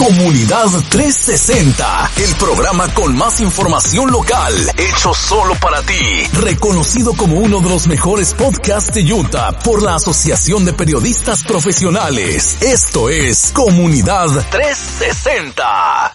Comunidad 360, el programa con más información local, hecho solo para ti. Reconocido como uno de los mejores podcasts de Utah por la Asociación de Periodistas Profesionales. Esto es Comunidad 360.